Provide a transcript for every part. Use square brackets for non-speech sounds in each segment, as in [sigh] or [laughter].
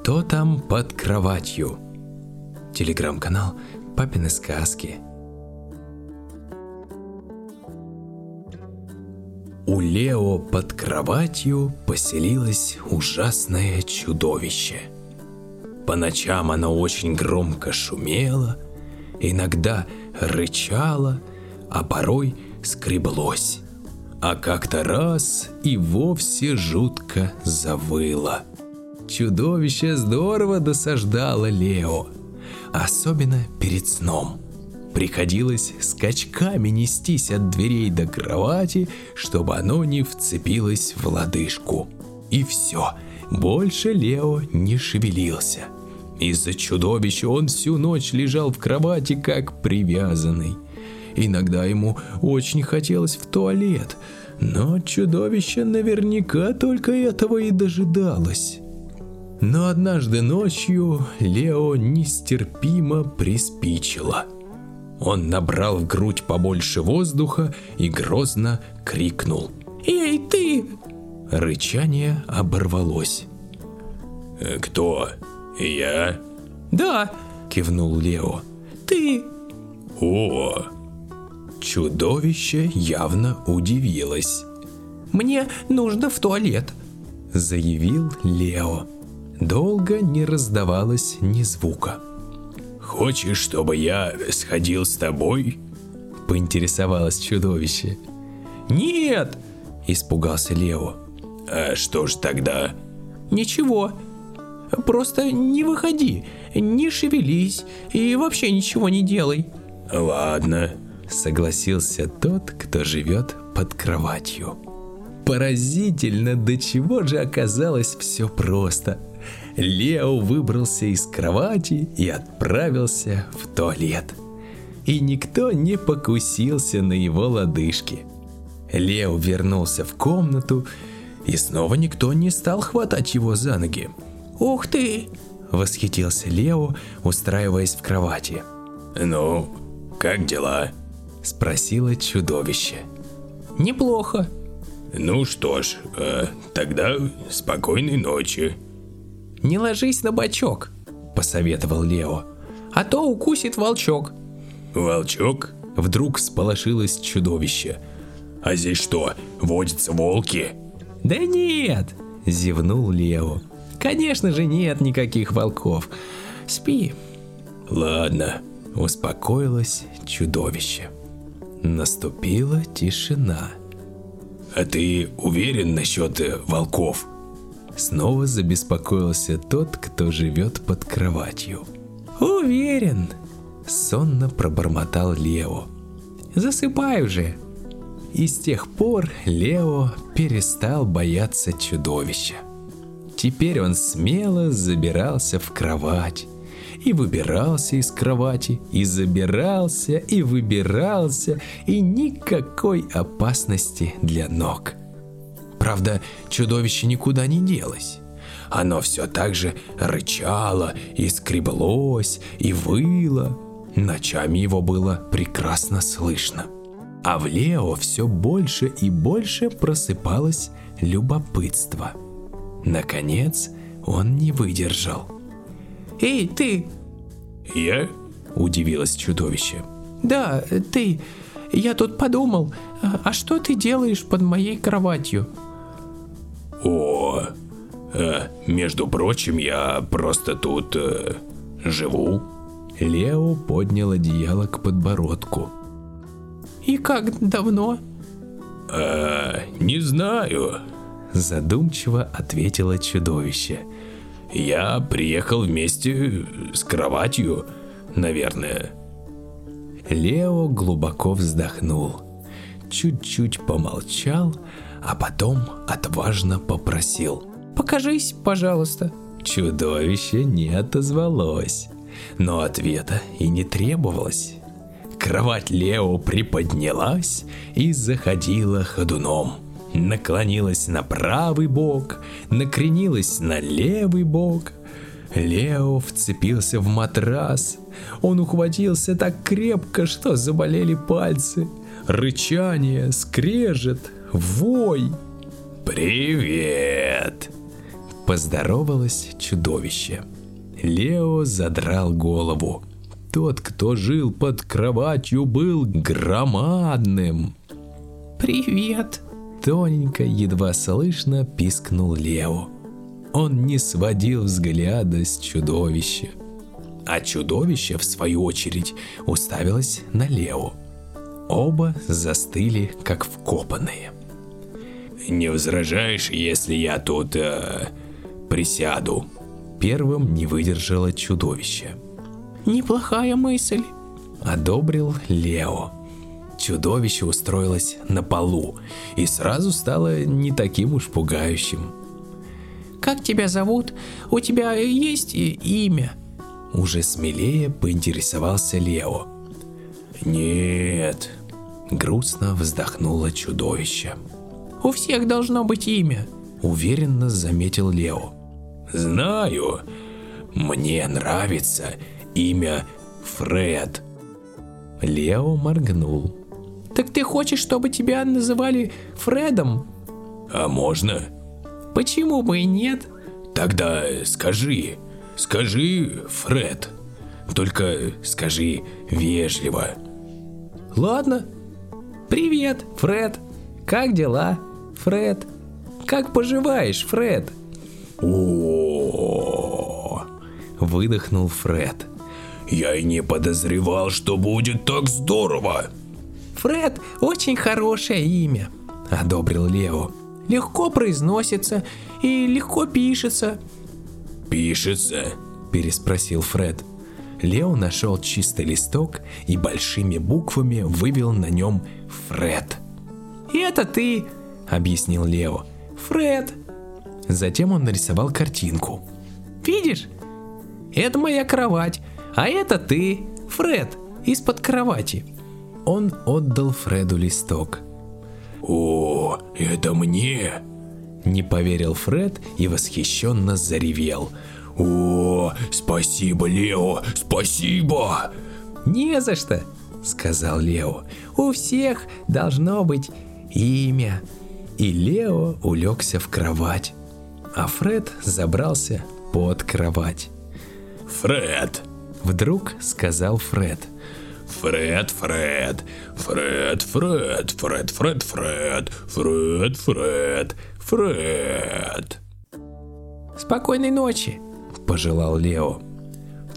Кто там под кроватью? Телеграм-канал Папины сказки. У Лео под кроватью поселилось ужасное чудовище. По ночам оно очень громко шумело, иногда рычало, а порой скреблось. А как-то раз и вовсе жутко завыло. Чудовище здорово досаждало Лео, особенно перед сном. Приходилось скачками нестись от дверей до кровати, чтобы оно не вцепилось в лодыжку. И все, больше Лео не шевелился. Из-за чудовища он всю ночь лежал в кровати как привязанный. Иногда ему очень хотелось в туалет, но чудовище наверняка только этого и дожидалось. Но однажды ночью Лео нестерпимо приспичило. Он набрал в грудь побольше воздуха и грозно крикнул. «Эй, ты!» Рычание оборвалось. «Э, «Кто? Я?» «Да!» – кивнул Лео. «Ты!» «О!» Чудовище явно удивилось. «Мне нужно в туалет», – заявил Лео. Долго не раздавалось ни звука. «Хочешь, чтобы я сходил с тобой?» – поинтересовалось чудовище. «Нет!» – испугался Лео. «А что ж тогда?» «Ничего. Просто не выходи, не шевелись и вообще ничего не делай». «Ладно», – согласился тот, кто живет под кроватью. Поразительно, до чего же оказалось все просто – Лео выбрался из кровати и отправился в туалет. И никто не покусился на его лодыжки. Лео вернулся в комнату, и снова никто не стал хватать его за ноги. «Ух ты!» – восхитился Лео, устраиваясь в кровати. «Ну, как дела?» – спросило чудовище. «Неплохо». «Ну что ж, э, тогда спокойной ночи», «Не ложись на бочок», – посоветовал Лео, – «а то укусит волчок». «Волчок?» – вдруг сполошилось чудовище. «А здесь что, водятся волки?» «Да нет», – зевнул Лео. «Конечно же нет никаких волков. Спи». «Ладно», – успокоилось чудовище. Наступила тишина. «А ты уверен насчет э, волков?» Снова забеспокоился тот, кто живет под кроватью. «Уверен», — сонно пробормотал Лео. «Засыпай уже». И с тех пор Лео перестал бояться чудовища. Теперь он смело забирался в кровать, и выбирался из кровати, и забирался, и выбирался, и никакой опасности для ног. Правда, чудовище никуда не делось. Оно все так же рычало и скреблось и выло. Ночами его было прекрасно слышно. А в Лео все больше и больше просыпалось любопытство. Наконец, он не выдержал. «Эй, ты!» «Я?» – удивилось чудовище. «Да, ты. Я тут подумал, а что ты делаешь под моей кроватью?» О, э, между прочим, я просто тут э, живу. Лео поднял одеяло к подбородку. И как давно? Э, не знаю. Задумчиво ответило чудовище. Я приехал вместе с кроватью, наверное. Лео глубоко вздохнул, чуть-чуть помолчал, а потом отважно попросил. «Покажись, пожалуйста». Чудовище не отозвалось, но ответа и не требовалось. Кровать Лео приподнялась и заходила ходуном. Наклонилась на правый бок, накренилась на левый бок. Лео вцепился в матрас. Он ухватился так крепко, что заболели пальцы. Рычание, скрежет, вой. «Привет!» Поздоровалось чудовище. Лео задрал голову. Тот, кто жил под кроватью, был громадным. Привет. Тоненько, едва слышно пискнул Лео. Он не сводил взгляда с чудовища. А чудовище, в свою очередь, уставилось на Лео. Оба застыли, как вкопанные. «Не возражаешь, если я тут э, присяду?» Первым не выдержало чудовище. Неплохая мысль. Одобрил Лео. Чудовище устроилось на полу и сразу стало не таким уж пугающим. Как тебя зовут? У тебя есть имя? Уже смелее поинтересовался Лео. Нет, грустно вздохнуло чудовище. У всех должно быть имя, уверенно заметил Лео. Знаю, мне нравится имя Фред. Лео моргнул. Так ты хочешь, чтобы тебя называли Фредом? А можно? Почему бы и нет? Тогда скажи, скажи, Фред. Только скажи вежливо. Ладно. Привет, Фред. Как дела, Фред? Как поживаешь, Фред? О, выдохнул Фред. Я и не подозревал, что будет так здорово. Фред очень хорошее имя, одобрил Лео. Легко произносится и легко пишется. Пишется? Переспросил Фред. Лео нашел чистый листок и большими буквами вывел на нем Фред. И это ты, объяснил Лео. Фред. Затем он нарисовал картинку. Видишь? Это моя кровать, а это ты, Фред, из-под кровати. Он отдал Фреду листок. «О, это мне!» Не поверил Фред и восхищенно заревел. «О, спасибо, Лео, спасибо!» «Не за что!» — сказал Лео. «У всех должно быть имя!» И Лео улегся в кровать, а Фред забрался под кровать. «Фред!» — вдруг сказал Фред. Фред, Фред, Фред, Фред, Фред, Фред, Фред, Фред, Фред, Фред. Спокойной ночи, пожелал Лео.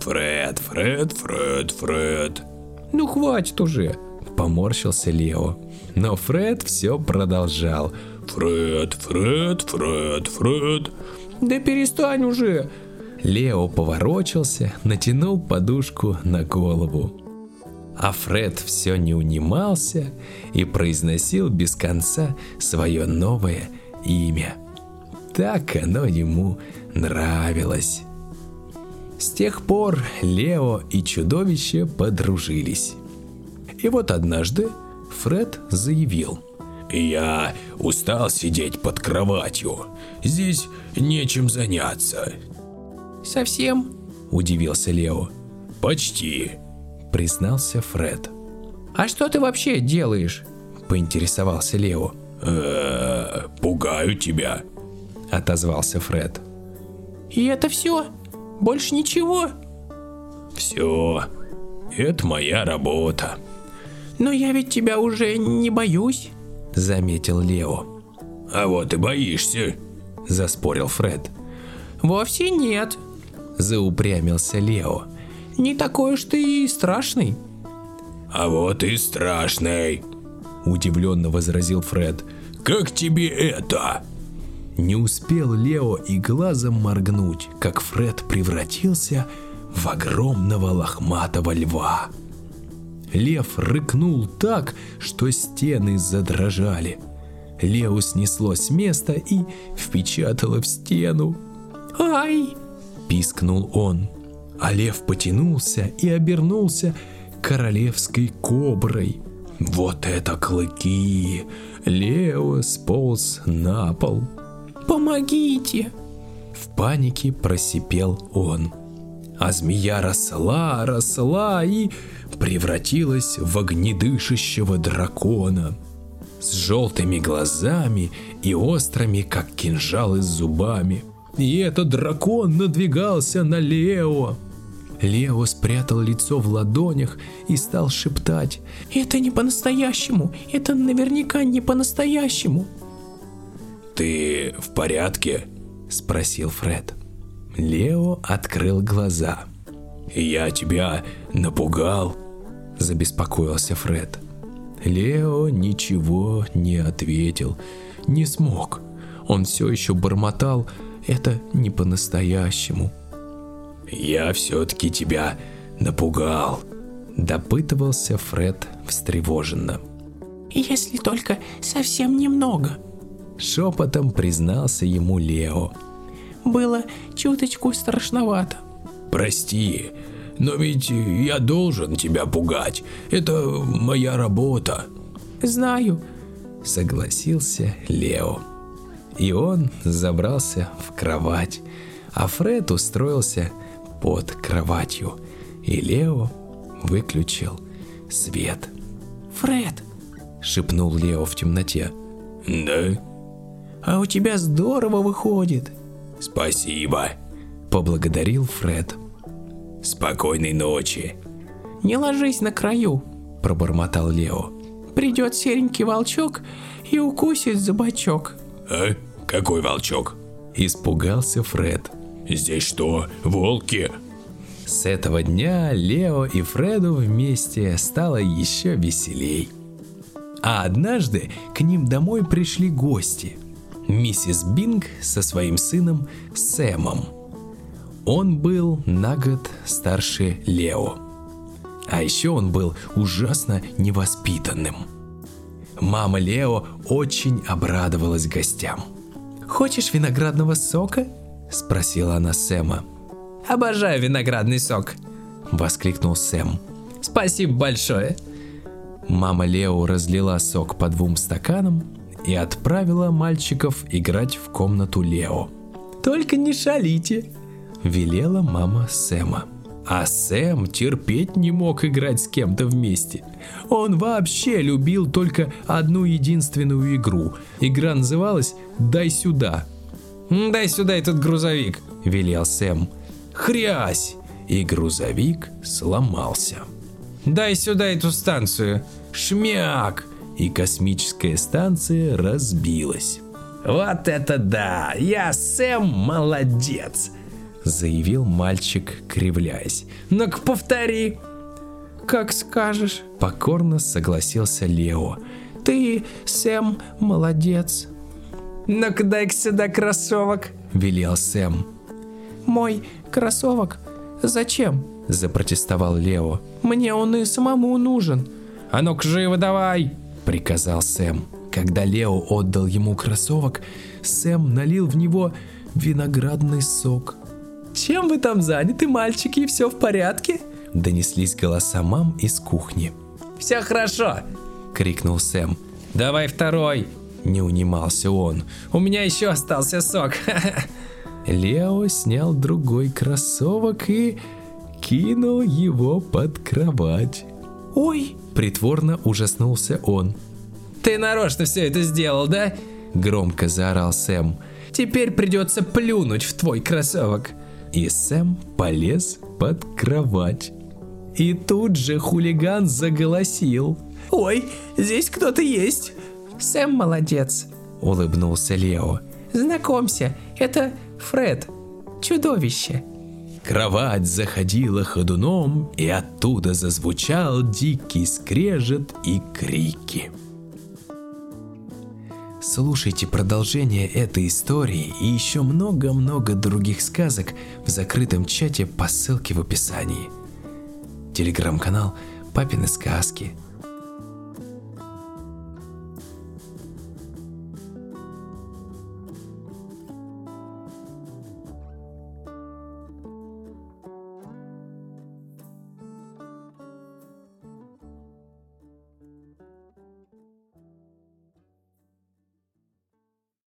Фред, Фред, Фред, Фред. Ну хватит уже, поморщился Лео. Но Фред все продолжал. Фред, Фред, Фред, Фред. Да перестань уже. Лео поворочился, натянул подушку на голову. А Фред все не унимался и произносил без конца свое новое имя. Так оно ему нравилось. С тех пор Лео и чудовище подружились. И вот однажды Фред заявил. «Я устал сидеть под кроватью. Здесь нечем заняться». «Совсем?» – удивился Лео. «Почти», признался Фред. «А что ты вообще делаешь?» – поинтересовался Лео. «Э-э, пугаю тебя», – отозвался Фред. «И это все? Больше ничего?» «Все. Это моя работа». «Но я ведь тебя уже не боюсь», – заметил Лео. «А вот и боишься», – заспорил Фред. «Вовсе нет», – заупрямился Лео не такой уж ты и страшный. А вот и страшный, удивленно возразил Фред. Как тебе это? Не успел Лео и глазом моргнуть, как Фред превратился в огромного лохматого льва. Лев рыкнул так, что стены задрожали. Лео снесло с места и впечатало в стену. «Ай!» – пискнул он а лев потянулся и обернулся королевской коброй. Вот это клыки! Лео сполз на пол. «Помогите!» В панике просипел он. А змея росла, росла и превратилась в огнедышащего дракона с желтыми глазами и острыми, как кинжалы, зубами. И этот дракон надвигался на Лео. Лео спрятал лицо в ладонях и стал шептать. «Это не по-настоящему! Это наверняка не по-настоящему!» «Ты в порядке?» – спросил Фред. Лео открыл глаза. «Я тебя напугал?» – забеспокоился Фред. Лео ничего не ответил, не смог. Он все еще бормотал, это не по-настоящему. «Я все-таки тебя напугал», – допытывался Фред встревоженно. «Если только совсем немного», – шепотом признался ему Лео. «Было чуточку страшновато». «Прости, но ведь я должен тебя пугать. Это моя работа». «Знаю», – согласился Лео. И он забрался в кровать, а Фред устроился под кроватью, и Лео выключил свет. «Фред!» – шепнул Лео в темноте. «Да?» «А у тебя здорово выходит!» «Спасибо!» – поблагодарил Фред. «Спокойной ночи!» «Не ложись на краю!» – пробормотал Лео. «Придет серенький волчок и укусит за бочок!» «А? Какой волчок?» – испугался Фред. Здесь что, волки? С этого дня Лео и Фреду вместе стало еще веселей. А однажды к ним домой пришли гости. Миссис Бинг со своим сыном Сэмом. Он был на год старше Лео. А еще он был ужасно невоспитанным. Мама Лео очень обрадовалась гостям. «Хочешь виноградного сока?» Спросила она Сэма. «Обожаю виноградный сок!» Воскликнул Сэм. «Спасибо большое!» Мама Лео разлила сок по двум стаканам и отправила мальчиков играть в комнату Лео. «Только не шалите!» Велела мама Сэма. А Сэм терпеть не мог играть с кем-то вместе. Он вообще любил только одну единственную игру. Игра называлась «Дай сюда». «Дай сюда этот грузовик», – велел Сэм. Хрясь! И грузовик сломался. «Дай сюда эту станцию». Шмяк! И космическая станция разбилась. «Вот это да! Я Сэм молодец!» Заявил мальчик, кривляясь. «Ну-ка повтори!» «Как скажешь!» Покорно согласился Лео. «Ты, Сэм, молодец!» «Ну-ка дай-ка сюда кроссовок», — велел Сэм. «Мой кроссовок? Зачем?» — запротестовал Лео. «Мне он и самому нужен». «А ну-ка живо давай!» — приказал Сэм. Когда Лео отдал ему кроссовок, Сэм налил в него виноградный сок. «Чем вы там заняты, мальчики, все в порядке?» Донеслись голоса мам из кухни. «Все хорошо!» — крикнул Сэм. «Давай второй!» Не унимался он. У меня еще остался сок. [laughs] Лео снял другой кроссовок и кинул его под кровать. Ой! Притворно ужаснулся он. Ты нарочно все это сделал, да? Громко заорал Сэм. Теперь придется плюнуть в твой кроссовок. И Сэм полез под кровать. И тут же хулиган заголосил. Ой, здесь кто-то есть. Сэм молодец», — улыбнулся Лео. «Знакомься, это Фред, чудовище». Кровать заходила ходуном, и оттуда зазвучал дикий скрежет и крики. Слушайте продолжение этой истории и еще много-много других сказок в закрытом чате по ссылке в описании. Телеграм-канал «Папины сказки»